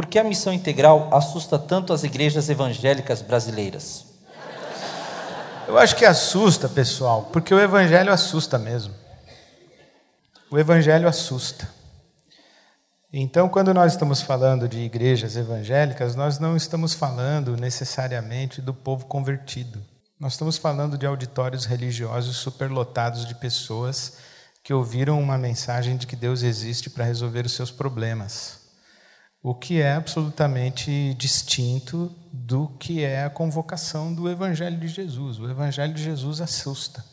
Por que a missão integral assusta tanto as igrejas evangélicas brasileiras? Eu acho que assusta, pessoal, porque o evangelho assusta mesmo. O evangelho assusta. Então, quando nós estamos falando de igrejas evangélicas, nós não estamos falando necessariamente do povo convertido. Nós estamos falando de auditórios religiosos superlotados de pessoas que ouviram uma mensagem de que Deus existe para resolver os seus problemas. O que é absolutamente distinto do que é a convocação do Evangelho de Jesus. O Evangelho de Jesus assusta.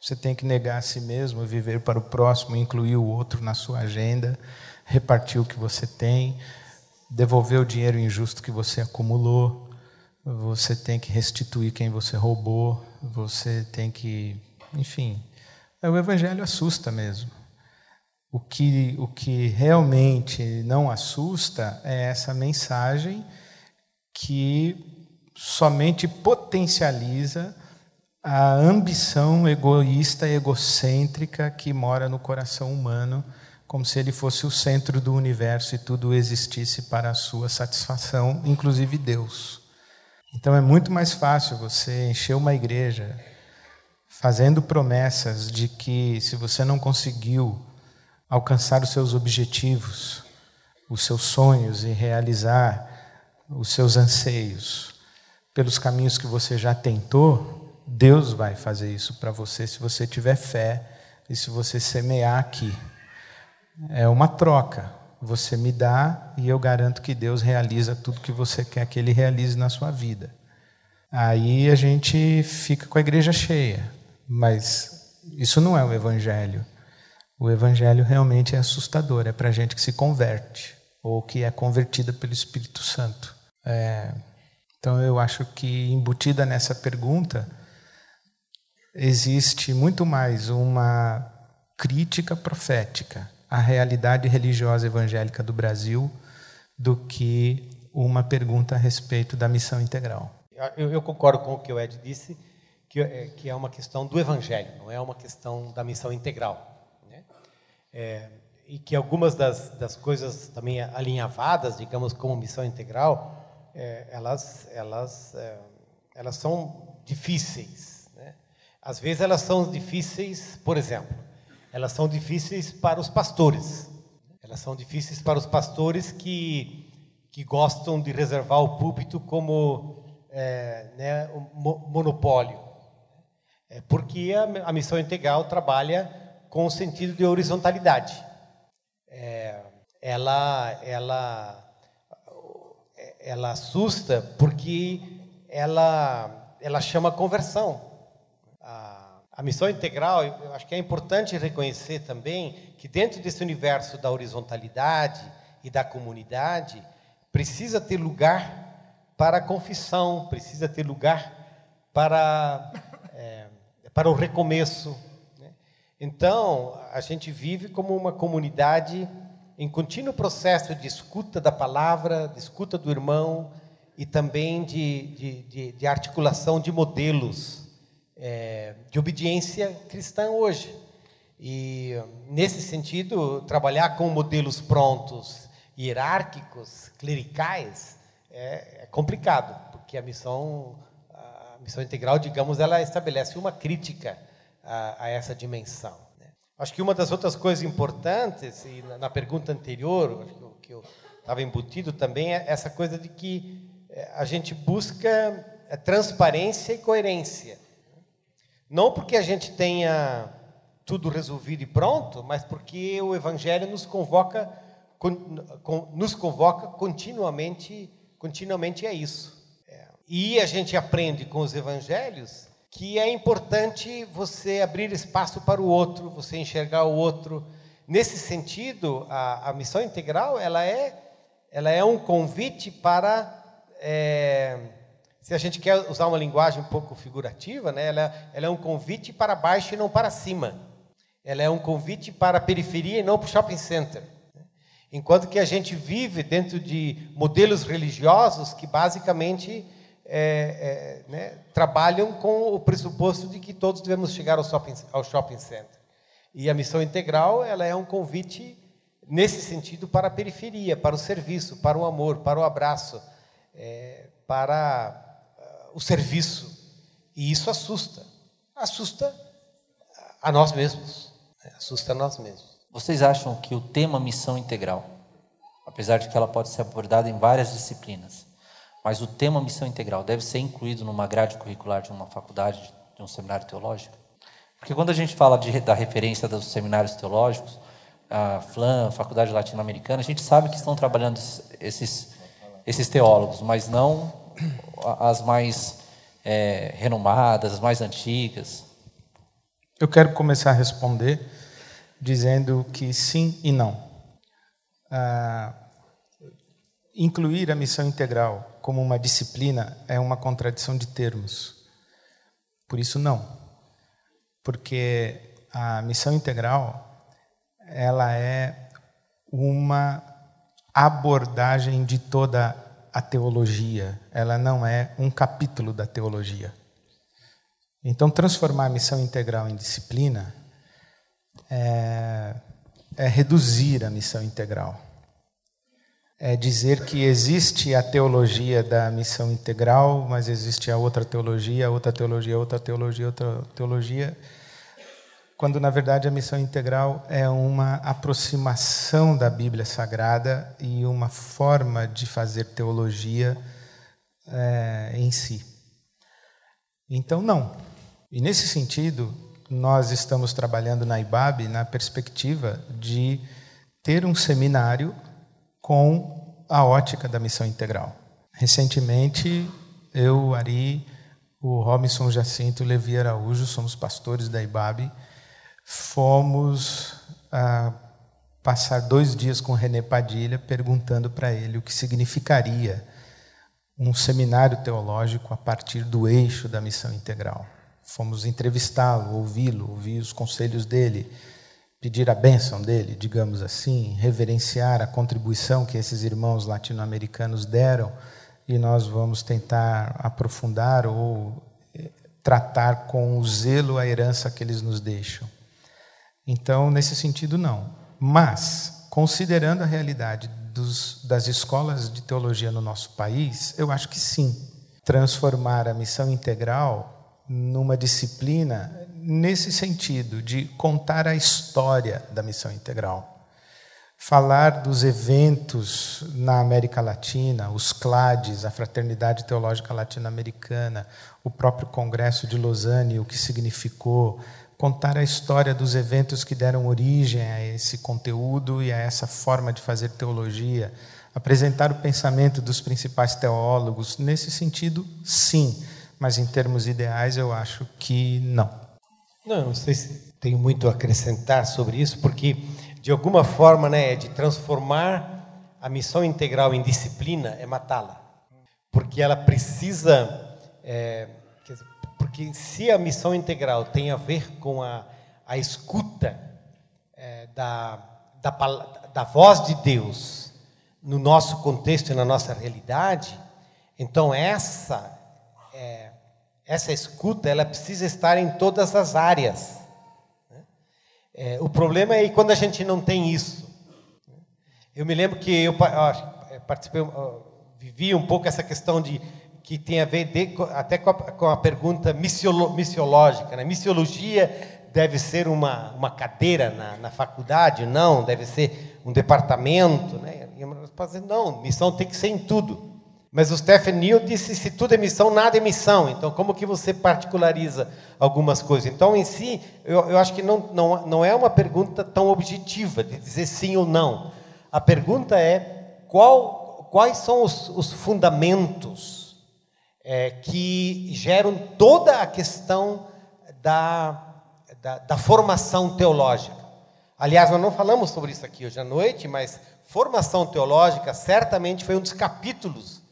Você tem que negar a si mesmo, viver para o próximo, incluir o outro na sua agenda repartir o que você tem, devolver o dinheiro injusto que você acumulou, você tem que restituir quem você roubou, você tem que. Enfim, o Evangelho assusta mesmo. O que, o que realmente não assusta é essa mensagem que somente potencializa a ambição egoísta, egocêntrica que mora no coração humano como se ele fosse o centro do universo e tudo existisse para a sua satisfação, inclusive Deus. Então é muito mais fácil você encher uma igreja fazendo promessas de que se você não conseguiu alcançar os seus objetivos, os seus sonhos e realizar os seus anseios pelos caminhos que você já tentou, Deus vai fazer isso para você se você tiver fé e se você semear aqui. É uma troca. Você me dá e eu garanto que Deus realiza tudo que você quer que Ele realize na sua vida. Aí a gente fica com a igreja cheia, mas isso não é o Evangelho. O Evangelho realmente é assustador, é para gente que se converte ou que é convertida pelo Espírito Santo. É, então eu acho que embutida nessa pergunta existe muito mais uma crítica profética a realidade religiosa evangélica do Brasil do que uma pergunta a respeito da missão integral. Eu, eu concordo com o que o Ed disse, que é, que é, uma questão do evangelho, não é uma questão da missão integral. É, e que algumas das, das coisas também alinhavadas, digamos, como missão integral, é, elas, elas, é, elas são difíceis. Né? Às vezes elas são difíceis, por exemplo, elas são difíceis para os pastores. Elas são difíceis para os pastores que, que gostam de reservar o púlpito como é, né, um monopólio. É porque a, a, missão integral trabalha com o sentido de horizontalidade. É, ela, ela, ela assusta porque ela, ela chama conversão. A missão integral, eu acho que é importante reconhecer também que dentro desse universo da horizontalidade e da comunidade, precisa ter lugar para a confissão, precisa ter lugar para, é, para o recomeço. Então, a gente vive como uma comunidade em contínuo processo de escuta da palavra, de escuta do irmão e também de, de, de, de articulação de modelos é, de obediência cristã hoje. E, nesse sentido, trabalhar com modelos prontos, hierárquicos, clericais, é, é complicado, porque a missão, a missão integral, digamos, ela estabelece uma crítica a, a essa dimensão. Né? Acho que uma das outras coisas importantes, e na, na pergunta anterior, acho que eu estava embutido também, é essa coisa de que é, a gente busca é, transparência e coerência. Não porque a gente tenha tudo resolvido e pronto, mas porque o Evangelho nos convoca, nos convoca continuamente, continuamente a isso. É. E a gente aprende com os Evangelhos que é importante você abrir espaço para o outro, você enxergar o outro. Nesse sentido, a, a missão integral ela é, ela é um convite para é, se a gente quer usar uma linguagem um pouco figurativa, né, ela, ela é um convite para baixo e não para cima. Ela é um convite para a periferia e não para o shopping center. Enquanto que a gente vive dentro de modelos religiosos que basicamente é, é, né, trabalham com o pressuposto de que todos devemos chegar ao shopping, ao shopping center. E a missão integral ela é um convite nesse sentido, para a periferia, para o serviço, para o amor, para o abraço, é, para uh, o serviço. E isso assusta. Assusta a nós mesmos. Né? Assusta a nós mesmos. Vocês acham que o tema missão integral, apesar de que ela pode ser abordada em várias disciplinas, mas o tema missão integral deve ser incluído numa grade curricular de uma faculdade, de um seminário teológico? Porque quando a gente fala de, da referência dos seminários teológicos, a FLAM, a Faculdade Latino-Americana, a gente sabe que estão trabalhando esses, esses teólogos, mas não as mais é, renomadas, as mais antigas. Eu quero começar a responder dizendo que sim e não. Ah, incluir a missão integral como uma disciplina é uma contradição de termos. Por isso, não. Porque a missão integral ela é uma abordagem de toda a teologia, ela não é um capítulo da teologia. Então, transformar a missão integral em disciplina é, é reduzir a missão integral. É dizer que existe a teologia da missão integral, mas existe a outra teologia, outra teologia, outra teologia, outra teologia quando na verdade a missão integral é uma aproximação da Bíblia Sagrada e uma forma de fazer teologia é, em si. Então, não. E nesse sentido, nós estamos trabalhando na IBAB na perspectiva de ter um seminário com a ótica da missão integral. Recentemente, eu, Ari, o Robinson Jacinto Levi Araújo, somos pastores da IBAB, fomos ah, passar dois dias com René Padilha perguntando para ele o que significaria um seminário teológico a partir do eixo da missão integral. Fomos entrevistá-lo, ouvi-lo, ouvir os conselhos dele, pedir a bênção dele, digamos assim, reverenciar a contribuição que esses irmãos latino-americanos deram e nós vamos tentar aprofundar ou eh, tratar com o zelo a herança que eles nos deixam. Então, nesse sentido, não. Mas, considerando a realidade dos, das escolas de teologia no nosso país, eu acho que sim. Transformar a missão integral numa disciplina nesse sentido, de contar a história da missão integral. Falar dos eventos na América Latina, os CLADES, a Fraternidade Teológica Latino-Americana, o próprio Congresso de Lausanne, o que significou, contar a história dos eventos que deram origem a esse conteúdo e a essa forma de fazer teologia, apresentar o pensamento dos principais teólogos. Nesse sentido, sim, mas em termos ideais, eu acho que não. Não, não sei se tenho muito a acrescentar sobre isso, porque de alguma forma, né, de transformar a missão integral em disciplina é matá-la, porque ela precisa é, porque se a missão integral tem a ver com a, a escuta é, da, da, da voz de Deus no nosso contexto e na nossa realidade, então essa é, essa escuta ela precisa estar em todas as áreas. Né? É, o problema é quando a gente não tem isso. Eu me lembro que eu, eu participei, vivi um pouco essa questão de que tem a ver de, até com a, com a pergunta missiolo, missiológica. Né? Missiologia deve ser uma, uma cadeira na, na faculdade? Não, deve ser um departamento. Né? E eu dizer, não, missão tem que ser em tudo. Mas o Stephen Neal disse, se tudo é missão, nada é missão. Então, como que você particulariza algumas coisas? Então, em si, eu, eu acho que não, não, não é uma pergunta tão objetiva, de dizer sim ou não. A pergunta é, qual, quais são os, os fundamentos é, que geram toda a questão da, da, da, formação teológica. Aliás, nós não falamos sobre isso aqui hoje à noite, mas formação teológica certamente foi um dos capítulos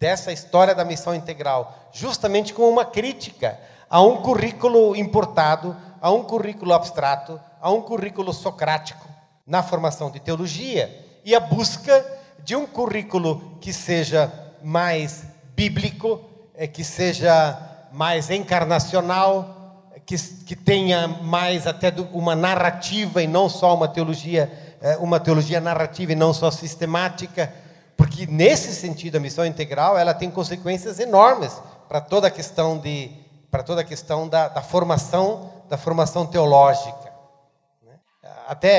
dessa história da missão integral, justamente como uma crítica a um currículo importado, a um currículo abstrato, a um currículo socrático na formação de teologia e a busca de um currículo que seja mais bíblico, é, que seja mais encarnacional, que, que tenha mais até uma narrativa e não só uma teologia é, uma teologia narrativa e não só sistemática, porque nesse sentido a missão integral ela tem consequências enormes para toda a questão de para toda a questão da, da, formação da formação teológica. Né? Até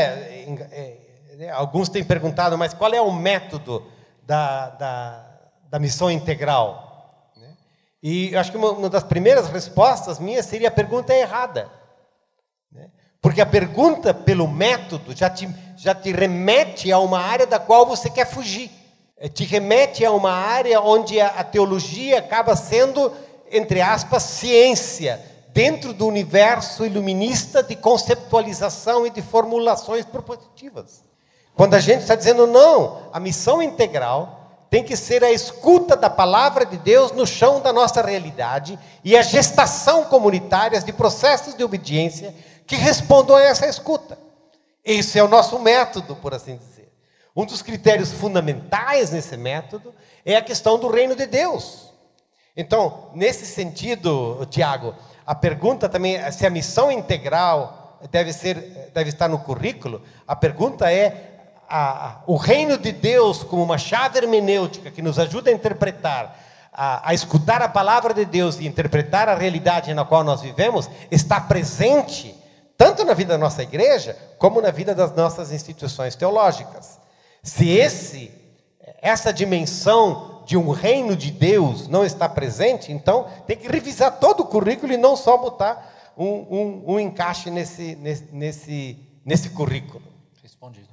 é, é, alguns têm perguntado, mas qual é o método da, da, da missão integral? Né? E eu acho que uma, das primeiras respostas minhas seria a pergunta é errada. Né? Porque a pergunta pelo método já te, já te remete a uma área da qual você quer fugir. É, te remete a uma área onde a teologia acaba sendo, entre aspas, ciência, dentro do universo iluminista de conceptualização e de formulações propositivas. Quando a gente está dizendo, não, a missão integral tem que ser a escuta da palavra de Deus no chão da nossa realidade e a gestação comunitária de processos de obediência que respondam a essa escuta. Esse é o nosso método, por assim dizer. Um dos critérios fundamentais nesse método é a questão do reino de Deus. Então, nesse sentido, Tiago, a pergunta também é se a missão integral deve ser deve estar no currículo. A pergunta é a, o reino de Deus como uma chave hermenêutica que nos ajuda a interpretar, a, a escutar a palavra de Deus e interpretar a realidade na qual nós vivemos, está presente tanto na vida da nossa igreja como na vida das nossas instituições teológicas. Se esse essa dimensão de um reino de Deus não está presente, então tem que revisar todo o currículo e não só botar um, um, um encaixe nesse, nesse, nesse, nesse currículo. Respondido.